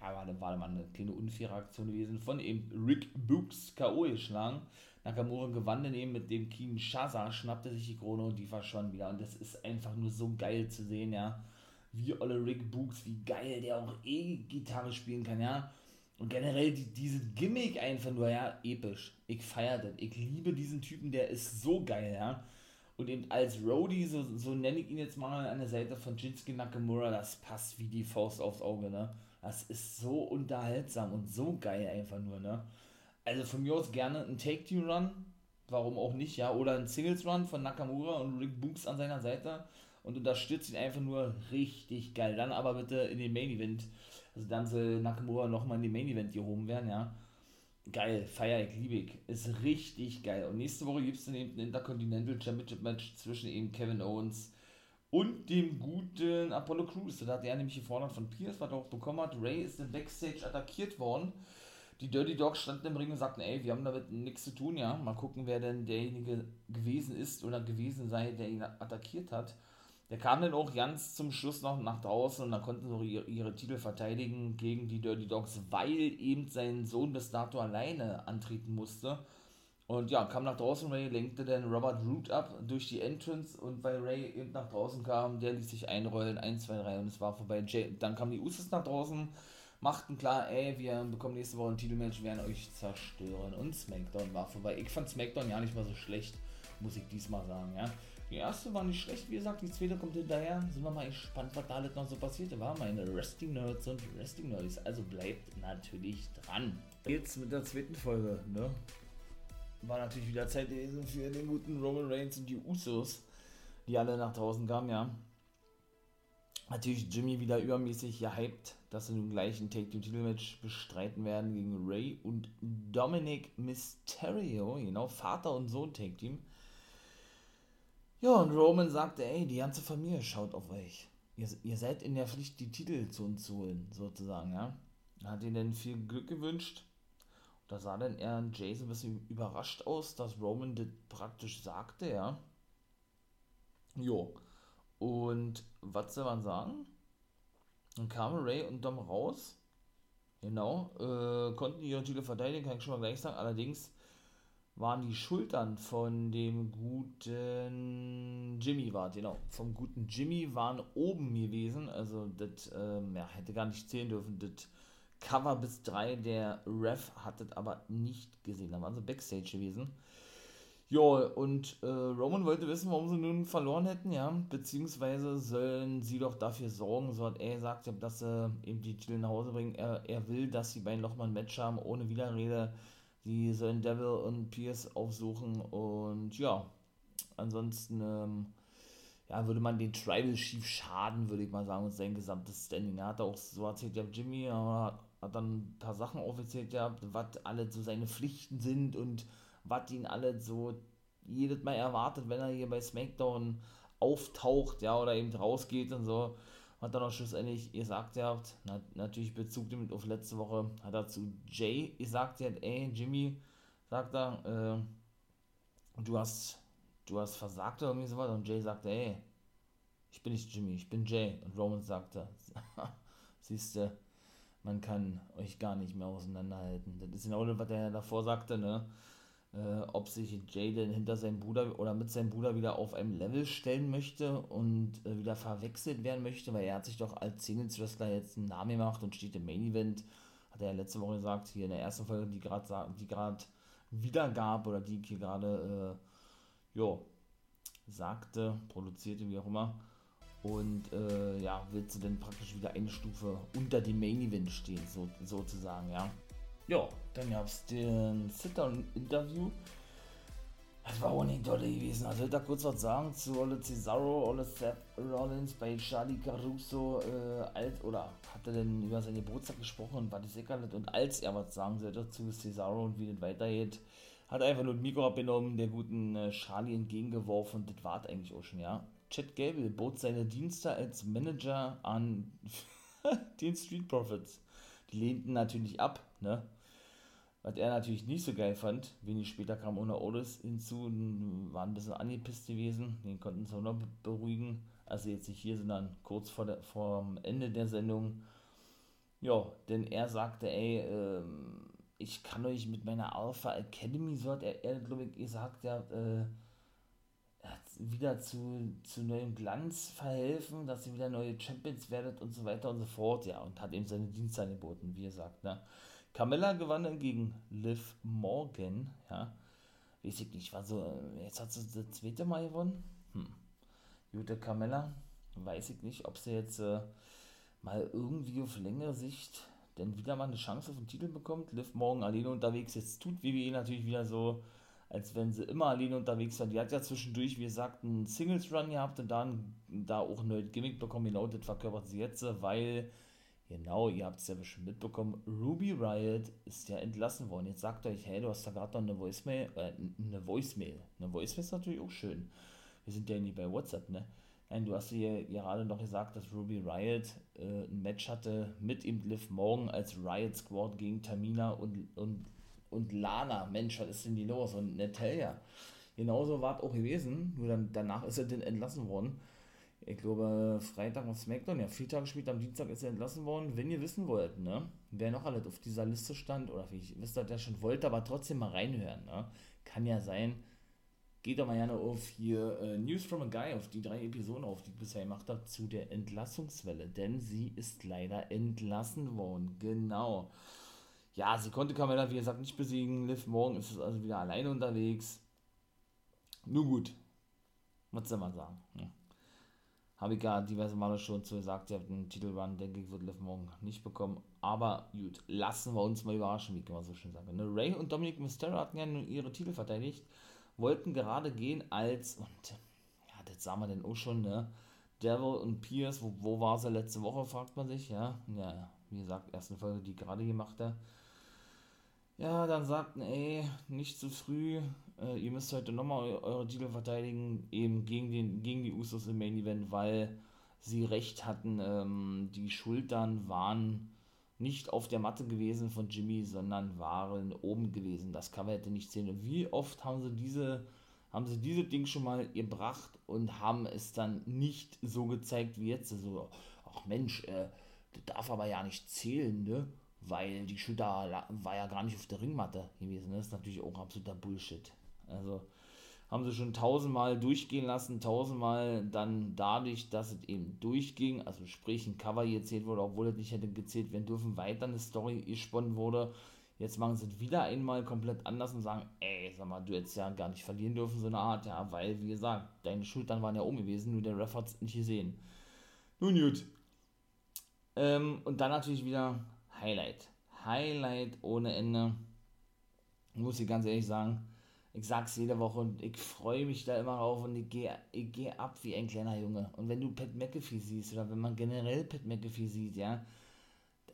ja, war, war mal eine kleine unfaire Aktion gewesen, von eben Rick Books K.O. geschlagen. Nakamura gewann dann eben mit dem Kinshasa, schnappte sich die Krone und die verschwand wieder. Und das ist einfach nur so geil zu sehen, ja. Wie Olle Rick Books, wie geil der auch E-Gitarre spielen kann, ja. Und generell die, diese Gimmick einfach nur, ja, episch. Ich feiere das. Ich liebe diesen Typen, der ist so geil, ja. Und eben als Roadie, so, so nenne ich ihn jetzt mal an der Seite von Shinsuke Nakamura, das passt wie die Faust aufs Auge, ne. Das ist so unterhaltsam und so geil einfach nur, ne also von mir aus gerne ein Take-Team-Run, warum auch nicht, ja, oder ein Singles-Run von Nakamura und Rick Books an seiner Seite und unterstützt ihn einfach nur richtig geil. Dann aber bitte in den Main-Event, also dann soll Nakamura nochmal in den Main-Event gehoben werden, ja. Geil, feier ich, liebe ich. Ist richtig geil. Und nächste Woche gibt es dann eben ein Intercontinental Championship Match zwischen eben Kevin Owens und dem guten Apollo Crews. Da hat er nämlich gefordert von Pierce, was er auch bekommen hat. Ray ist dann Backstage attackiert worden die Dirty Dogs standen im Ring und sagten, ey, wir haben damit nichts zu tun, ja. Mal gucken, wer denn derjenige gewesen ist oder gewesen sei, der ihn attackiert hat. Der kam dann auch ganz zum Schluss noch nach draußen und dann konnten sie ihre, ihre Titel verteidigen gegen die Dirty Dogs, weil eben sein Sohn bis dato alleine antreten musste. Und ja, kam nach draußen, Ray lenkte dann Robert Root ab durch die Entrance und weil Ray eben nach draußen kam, der ließ sich einrollen, 1, 2, 3 und es war vorbei. Jay, dann kamen die Usos nach draußen, machten klar, ey, wir bekommen nächste Woche ein Titelmatch, werden euch zerstören. Und SmackDown war vorbei. Ich fand SmackDown ja nicht mal so schlecht, muss ich diesmal sagen, ja. Die erste war nicht schlecht, wie gesagt, die zweite kommt hinterher. Sind wir mal gespannt, was da alles noch so passiert. War meine Wrestling Nerds und Wrestling Nerds. Also bleibt natürlich dran. Jetzt mit der zweiten Folge, ne? War natürlich wieder Zeit gewesen für den guten Roman Reigns und die Usos, die alle nach draußen kamen, ja. Natürlich Jimmy wieder übermäßig gehypt, dass sie nun gleich ein Take-Two-Titelmatch bestreiten werden gegen Ray und Dominic Mysterio, genau, Vater und Sohn Take-Team. Ja, und Roman sagte, ey, die ganze Familie schaut auf euch. Ihr, ihr seid in der Pflicht, die Titel zu uns zu holen, sozusagen, ja. Hat ihnen dann viel Glück gewünscht. Da sah dann eher Jason ein bisschen überrascht aus, dass Roman das praktisch sagte, ja. Jo. Und was soll man sagen? Dann kamen Ray und Dom raus. Genau. Äh, konnten ihre Titel verteidigen, kann ich schon mal gleich sagen. Allerdings waren die Schultern von dem guten Jimmy war, genau, vom guten Jimmy waren oben gewesen, also das ähm, ja, hätte gar nicht zählen dürfen, das Cover bis 3, der Ref hat das aber nicht gesehen, da waren sie Backstage gewesen. Ja, und äh, Roman wollte wissen, warum sie nun verloren hätten, ja, beziehungsweise sollen sie doch dafür sorgen, so hat er gesagt, dass sie eben die Titel nach Hause bringen. Er, er will, dass die beiden nochmal ein Match haben, ohne Widerrede die sollen Devil und Pierce aufsuchen und ja, ansonsten ähm, ja, würde man den Tribal Chief schaden, würde ich mal sagen, und sein gesamtes Standing. Er hat auch so erzählt, ja, Jimmy aber hat dann ein paar Sachen aufgezählt, ja, was alle so seine Pflichten sind und was ihn alle so jedes Mal erwartet, wenn er hier bei SmackDown auftaucht, ja, oder eben rausgeht und so. Hat dann auch schlussendlich gesagt, ihr habt, na, natürlich Bezug damit auf letzte Woche, hat er zu Jay gesagt, hat, ey, Jimmy, sagt er, äh, du hast, du hast versagt oder irgendwie sowas, und Jay sagte, ey, ich bin nicht Jimmy, ich bin Jay, und Roman sagte, siehst du, man kann euch gar nicht mehr auseinanderhalten. Das ist genau das, was er davor sagte, ne, äh, ob sich Jaden hinter seinem Bruder oder mit seinem Bruder wieder auf einem Level stellen möchte und äh, wieder verwechselt werden möchte, weil er hat sich doch als Singles Wrestler jetzt einen Namen gemacht und steht im Main Event, hat er ja letzte Woche gesagt, hier in der ersten Folge, die gerade die gerade wieder gab oder die hier gerade äh, jo, sagte, produzierte, wie auch immer. Und äh, ja, willst du denn praktisch wieder eine Stufe unter dem Main Event stehen, so, sozusagen, ja. Ja, dann gab es den Sit-Down-Interview. Das war auch nicht toll gewesen. Also, ich da kurz was sagen zu Ole Cesaro, Ole Seth Rollins bei Charlie Caruso, äh, alt, oder hat er denn über seine Geburtstag gesprochen und war das Eckerlet und als er was sagen sollte zu Cesaro und wie das weitergeht, hat er einfach nur ein Mikro abgenommen, der guten äh, Charlie entgegengeworfen und das war eigentlich auch schon, ja. Chad Gable bot seine Dienste als Manager an den Street Profits. Die lehnten natürlich ab, ne? Was er natürlich nicht so geil fand, wenig später kam ohne Otis hinzu, war ein bisschen angepisst gewesen, den konnten sie auch noch beruhigen. Also jetzt nicht hier, sondern kurz vor, der, vor dem Ende der Sendung. Ja, denn er sagte, ey, ähm, ich kann euch mit meiner Alpha Academy, so hat er, er glaube ich, gesagt, ja, äh, wieder zu, zu neuem Glanz verhelfen, dass ihr wieder neue Champions werdet und so weiter und so fort, ja, und hat ihm seine Dienste angeboten, wie er sagt, ne. Camilla gewann dann gegen Liv Morgan, ja. Weiß ich nicht, war so, jetzt hat sie das zweite Mal gewonnen. Hm. Gute Camilla, weiß ich nicht, ob sie jetzt äh, mal irgendwie auf längere Sicht denn wieder mal eine Chance auf den Titel bekommt. Liv Morgan alleine unterwegs, jetzt tut WWE natürlich wieder so, als wenn sie immer alleine unterwegs war. Die hat ja zwischendurch, wie gesagt, einen Singles-Run gehabt und dann da auch ein neues Gimmick bekommen. Genau das verkörpert sie jetzt, weil Genau, ihr habt es ja bestimmt mitbekommen. Ruby Riot ist ja entlassen worden. Jetzt sagt euch, hey, du hast da gerade noch eine Voicemail. Äh, eine Voicemail. Eine Voicemail ist natürlich auch schön. Wir sind ja nicht bei WhatsApp, ne? Nein, du hast hier gerade noch gesagt, dass Ruby Riot äh, ein Match hatte mit ihm Liv Morgan als Riot Squad gegen Tamina und, und, und Lana. Mensch, was ist denn die los? Und Natalia. Genauso war es auch gewesen, nur dann, danach ist er dann entlassen worden ich glaube, Freitag auf SmackDown, ja, vier Tage später am Dienstag ist er entlassen worden. Wenn ihr wissen wollt, ne, wer noch alles auf dieser Liste stand, oder wie ich wisst, der schon wollte, aber trotzdem mal reinhören, ne, kann ja sein, geht doch mal gerne auf hier äh, News from a Guy, auf die drei Episoden auf, die ich bisher gemacht habe, zu der Entlassungswelle, denn sie ist leider entlassen worden, genau. Ja, sie konnte Kamera, wie gesagt, nicht besiegen. Liv Morgan ist also wieder alleine unterwegs. Nur gut. Was soll man sagen? Ja. Habe ich ja diverse Male schon zu gesagt, ihr habt einen Titelrun, denke ich, wird Liv morgen nicht bekommen. Aber gut, lassen wir uns mal überraschen, wie kann man so schön sagen. Ne? Ray und Dominic Mysterio hatten ja ihre Titel verteidigt, wollten gerade gehen als, und ja, das sagen wir denn auch schon, ne? Devil und Pierce, wo, wo war sie letzte Woche, fragt man sich, ja. Ja, wie gesagt, erste Folge, die gerade gemacht hat. Ja, dann sagten, ey, nicht zu früh, äh, ihr müsst heute nochmal eure Titel verteidigen, eben gegen, den, gegen die Usos im Main Event, weil sie recht hatten, ähm, die Schultern waren nicht auf der Matte gewesen von Jimmy, sondern waren oben gewesen. Das Cover hätte nicht. Und wie oft haben sie diese, haben sie diese Ding schon mal gebracht und haben es dann nicht so gezeigt wie jetzt. So, ach Mensch, äh, das darf aber ja nicht zählen, ne? Weil die Schulter war ja gar nicht auf der Ringmatte gewesen. Das ist natürlich auch absoluter Bullshit. Also, haben sie schon tausendmal durchgehen lassen, tausendmal dann dadurch, dass es eben durchging, also sprich ein Cover gezählt wurde, obwohl es nicht hätte gezählt werden dürfen, weiter eine Story gesponnen wurde. Jetzt machen sie es wieder einmal komplett anders und sagen, ey, sag mal, du hättest ja gar nicht verlieren dürfen, so eine Art, ja, weil, wie gesagt, deine Schultern waren ja oben gewesen, nur der Ref hat es nicht gesehen. Nun gut. Ähm, und dann natürlich wieder Highlight. Highlight ohne Ende. Muss ich ganz ehrlich sagen, ich sag's jede Woche und ich freue mich da immer drauf und ich gehe ich geh ab wie ein kleiner Junge. Und wenn du Pat McAfee siehst oder wenn man generell Pat McAfee sieht, ja,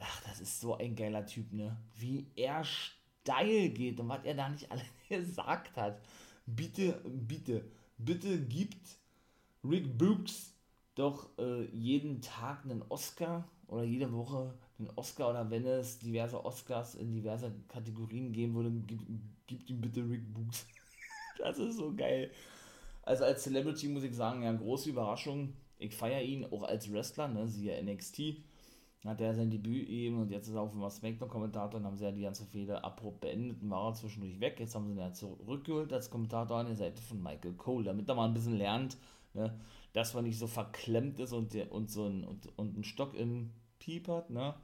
ach, das ist so ein geiler Typ, ne? Wie er steil geht und was er da nicht alle gesagt hat. Bitte, bitte, bitte gibt Rick Brooks doch äh, jeden Tag einen Oscar oder jede Woche einen Oscar oder wenn es diverse Oscars in diverse Kategorien geben würde, gibt, gibt ihm bitte Rick Books. das ist so geil. Also als Celebrity muss ich sagen, ja, große Überraschung. Ich feiere ihn auch als Wrestler, ne, siehe NXT. Hat er sein Debüt eben und jetzt ist er auf dem Smackdown-Kommentator und haben sie ja die ganze Fehde abrupt beendet und war er zwischendurch weg. Jetzt haben sie ihn ja zurückgeholt als Kommentator an der Seite von Michael Cole, damit er mal ein bisschen lernt, ne, dass man nicht so verklemmt ist und, der, und so ein, und, und einen Stock im Piep hat, ne?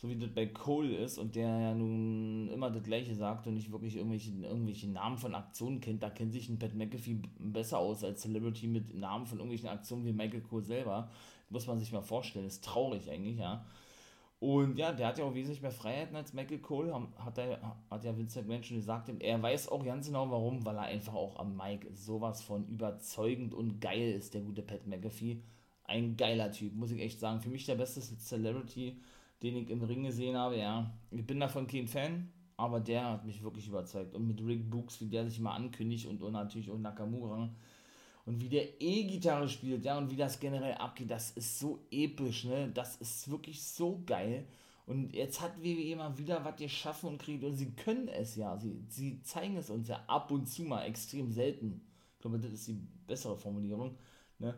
So wie das bei Cole ist und der ja nun immer das Gleiche sagt und nicht wirklich irgendwelche, irgendwelche Namen von Aktionen kennt, da kennt sich ein Pat McAfee besser aus als Celebrity mit Namen von irgendwelchen Aktionen wie Michael Cole selber. Muss man sich mal vorstellen, ist traurig eigentlich, ja. Und ja, der hat ja auch wesentlich mehr Freiheiten als Michael Cole, hat, er, hat ja Vincent McMahon schon gesagt. Er weiß auch ganz genau warum, weil er einfach auch am Mike sowas von überzeugend und geil ist, der gute Pat McAfee. Ein geiler Typ, muss ich echt sagen. Für mich der beste Celebrity den ich im Ring gesehen habe, ja, ich bin davon kein Fan, aber der hat mich wirklich überzeugt. Und mit Rick Books, wie der sich mal ankündigt und, und natürlich auch Nakamura und wie der E-Gitarre spielt, ja, und wie das generell abgeht, das ist so episch, ne? Das ist wirklich so geil. Und jetzt hat WWE mal wieder was geschaffen und kriegt, und sie können es ja, sie, sie zeigen es uns ja ab und zu mal, extrem selten. Ich glaube, das ist die bessere Formulierung, ne?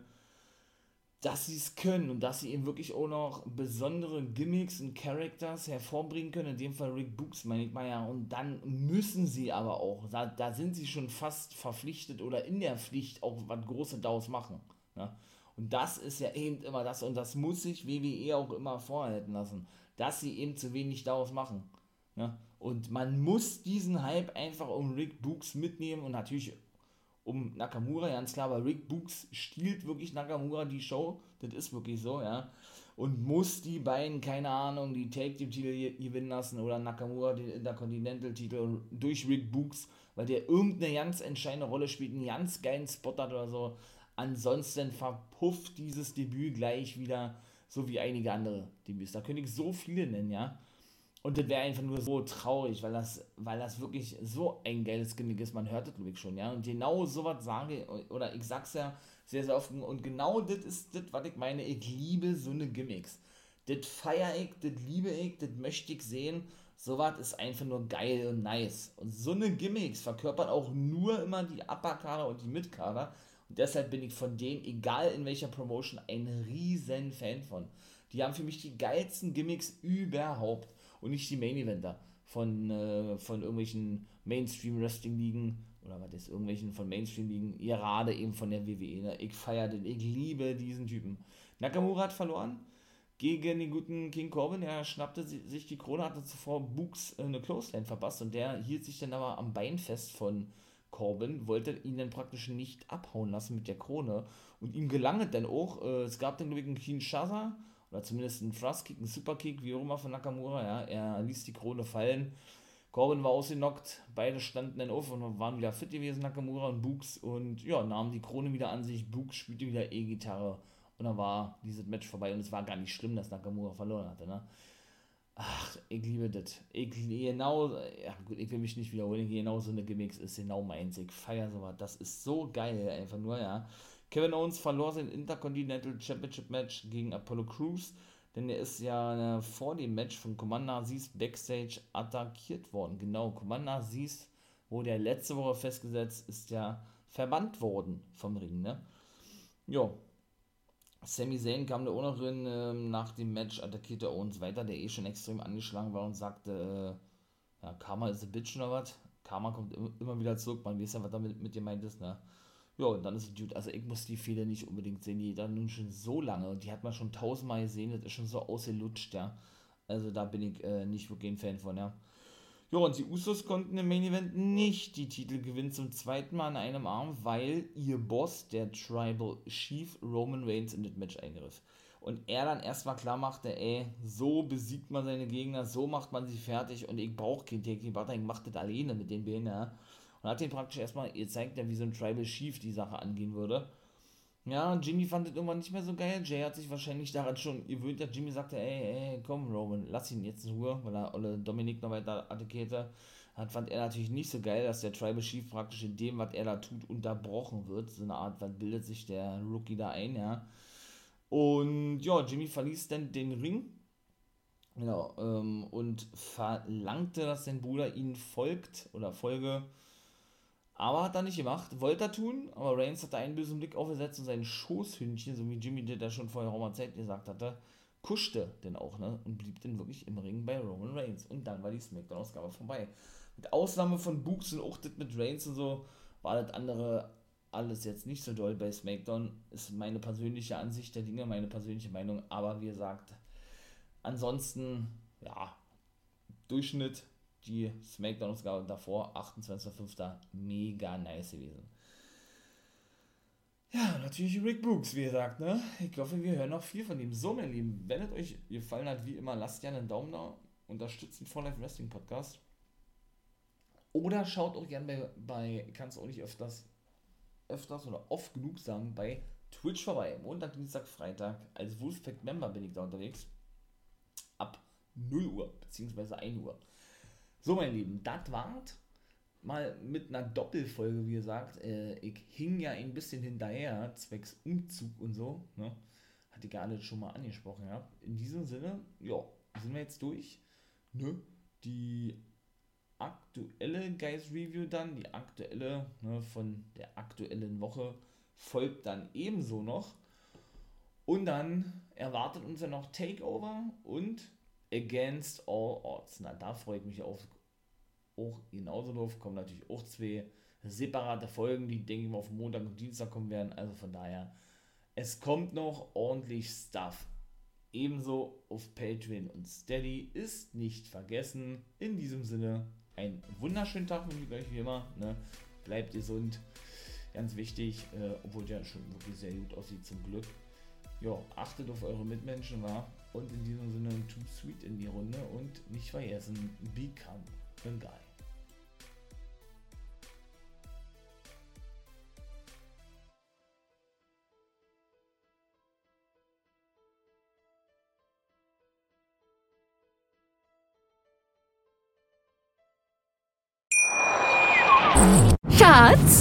Dass sie es können und dass sie eben wirklich auch noch besondere Gimmicks und Characters hervorbringen können, in dem Fall Rick Books, meine ich mal ja, und dann müssen sie aber auch, da, da sind sie schon fast verpflichtet oder in der Pflicht auch was Große daraus machen. Ne? Und das ist ja eben immer das, und das muss sich WWE auch immer vorhalten lassen, dass sie eben zu wenig daraus machen. Ne? Und man muss diesen Hype einfach um Rick Books mitnehmen und natürlich um Nakamura, ganz klar, weil Rick Books stiehlt wirklich Nakamura die Show, das ist wirklich so, ja. Und muss die beiden, keine Ahnung, die Take Team Titel gewinnen lassen oder Nakamura den Intercontinental Titel durch Rick Books, weil der irgendeine ganz entscheidende Rolle spielt, einen ganz geilen Spot hat oder so. Ansonsten verpufft dieses Debüt gleich wieder, so wie einige andere Debüts. Da könnte ich so viele nennen, ja. Und das wäre einfach nur so traurig, weil das, weil das wirklich so ein geiles Gimmick ist. Man hört das, glaube ich, schon, ja. Und genau sowas sage, oder ich sag's ja sehr, sehr oft. Und genau das ist das, was ich meine. Ich liebe so eine Gimmicks. Das feiere ich, das liebe ich, das möchte ich sehen. Sowas ist einfach nur geil und nice. Und so eine Gimmicks verkörpert auch nur immer die Upper-Kader und die Mid-Kader. Und deshalb bin ich von denen, egal in welcher Promotion, ein riesen Fan von. Die haben für mich die geilsten Gimmicks überhaupt und nicht die Main Eventer von, äh, von irgendwelchen Mainstream-Wrestling-Ligen oder was ist, irgendwelchen von Mainstream-Ligen, gerade eben von der WWE. Ne? Ich feiere den, ich liebe diesen Typen. Nakamura hat verloren gegen den guten King Corbin. Er schnappte sich die Krone, hatte zuvor Books äh, eine Clothesline verpasst und der hielt sich dann aber am Bein fest von Corbin, wollte ihn dann praktisch nicht abhauen lassen mit der Krone und ihm gelang es dann auch. Äh, es gab dann, glaube ich, einen Kinshasa oder zumindest ein Thrust-Kick, ein Superkick, wie auch immer von Nakamura, ja, er ließ die Krone fallen. Corbin war ausgenockt, beide standen dann auf und waren wieder fit gewesen, Nakamura und Books, und ja, nahmen die Krone wieder an sich. Books spielte wieder E-Gitarre Und dann war dieses Match vorbei und es war gar nicht schlimm, dass Nakamura verloren hatte, ne? Ach, ich liebe das. Ich genau, ja gut, ich will mich nicht wiederholen, genau so eine Gimmicks ist genau meins. Ich feiere sowas. Das ist so geil, einfach nur, ja. Kevin Owens verlor sein Intercontinental Championship Match gegen Apollo Crews, denn er ist ja äh, vor dem Match von Commander Aziz backstage attackiert worden. Genau, Commander Aziz wurde ja letzte Woche festgesetzt, ist ja verbannt worden vom Ring, ne? Jo, Sami Zayn kam da auch noch drin, äh, nach dem Match attackierte Owens weiter, der eh schon extrem angeschlagen war und sagte, äh, ja, Karma ist a bitch oder was? Karma kommt immer wieder zurück, man weiß ja, was damit mit dir meint ist, ne? Ja, und dann ist es gut. Also ich muss die Fehler nicht unbedingt sehen, die da nun schon so lange und die hat man schon tausendmal gesehen, das ist schon so ausgelutscht, ja. Also da bin ich äh, nicht wirklich ein Fan von, ja. Ja, und die Usos konnten im Main Event nicht die Titel gewinnen zum zweiten Mal an einem Arm, weil ihr Boss, der Tribal Chief Roman Reigns, in das Match eingriff. Und er dann erstmal klar machte, ey, so besiegt man seine Gegner, so macht man sie fertig und ich brauche kein Taking Butter, ich mach das alleine mit den Beinen, ja. Und hat ihn praktisch erstmal gezeigt, wie so ein Tribal Chief die Sache angehen würde. Ja, Jimmy fand es irgendwann nicht mehr so geil. Jay hat sich wahrscheinlich daran schon gewöhnt, dass Jimmy sagte, ey, ey, komm, Roman, lass ihn jetzt in Ruhe, weil er Olle Dominik noch weiter attackierte. Hat fand er natürlich nicht so geil, dass der Tribal Chief praktisch in dem, was er da tut, unterbrochen wird. So eine Art, was bildet sich der Rookie da ein, ja. Und ja, Jimmy verließ dann den Ring. Genau, ähm, und verlangte, dass sein Bruder ihnen folgt oder folge aber hat er nicht gemacht, wollte er tun, aber Reigns hat da einen bösen Blick aufgesetzt und sein Schoßhündchen, so wie Jimmy der schon vorher auch mal Zeit gesagt hatte, kuschte denn auch, ne? Und blieb dann wirklich im Ring bei Roman Reigns. Und dann war die Smackdown-Ausgabe vorbei. Mit Ausnahme von Books und auch das mit Reigns und so, war das andere alles jetzt nicht so doll bei SmackDown. Ist meine persönliche Ansicht der Dinge, meine persönliche Meinung. Aber wie gesagt, ansonsten, ja, Durchschnitt die Smackdown-Ausgabe davor, 28.05. Mega nice gewesen. Ja, natürlich Rick Brooks, wie gesagt, ne? Ich hoffe, wir hören noch viel von ihm. So, meine Lieben, wenn es euch gefallen hat, wie immer, lasst gerne einen Daumen da, unterstützt den For Life Wrestling Podcast. Oder schaut auch gerne bei, bei kann es auch nicht öfters, öfters oder oft genug sagen, bei Twitch vorbei. Montag, Dienstag, Freitag. Als Wolfpack Member bin ich da unterwegs. Ab 0 Uhr, beziehungsweise 1 Uhr. So, mein Lieben, das war's. Mal mit einer Doppelfolge, wie gesagt. Äh, ich hing ja ein bisschen hinterher, zwecks Umzug und so. Ne? Hatte ich gerade schon mal angesprochen. Ja? In diesem Sinne, ja, sind wir jetzt durch. Ne? Die aktuelle Guys Review dann, die aktuelle ne, von der aktuellen Woche, folgt dann ebenso noch. Und dann erwartet uns ja noch Takeover und Against All Odds. Na, da freue ich mich auf auch genauso drauf. Kommen natürlich auch zwei separate Folgen, die denke ich mal auf Montag und Dienstag kommen werden. Also von daher, es kommt noch ordentlich Stuff. Ebenso auf Patreon und Steady ist nicht vergessen. In diesem Sinne, einen wunderschönen Tag mit euch wie immer. Ne? Bleibt gesund. Ganz wichtig, äh, obwohl der schon wirklich sehr gut aussieht, zum Glück. Ja, achtet auf eure Mitmenschen, war. Und in diesem Sinne, too sweet in die Runde und nicht vergessen, become a guy.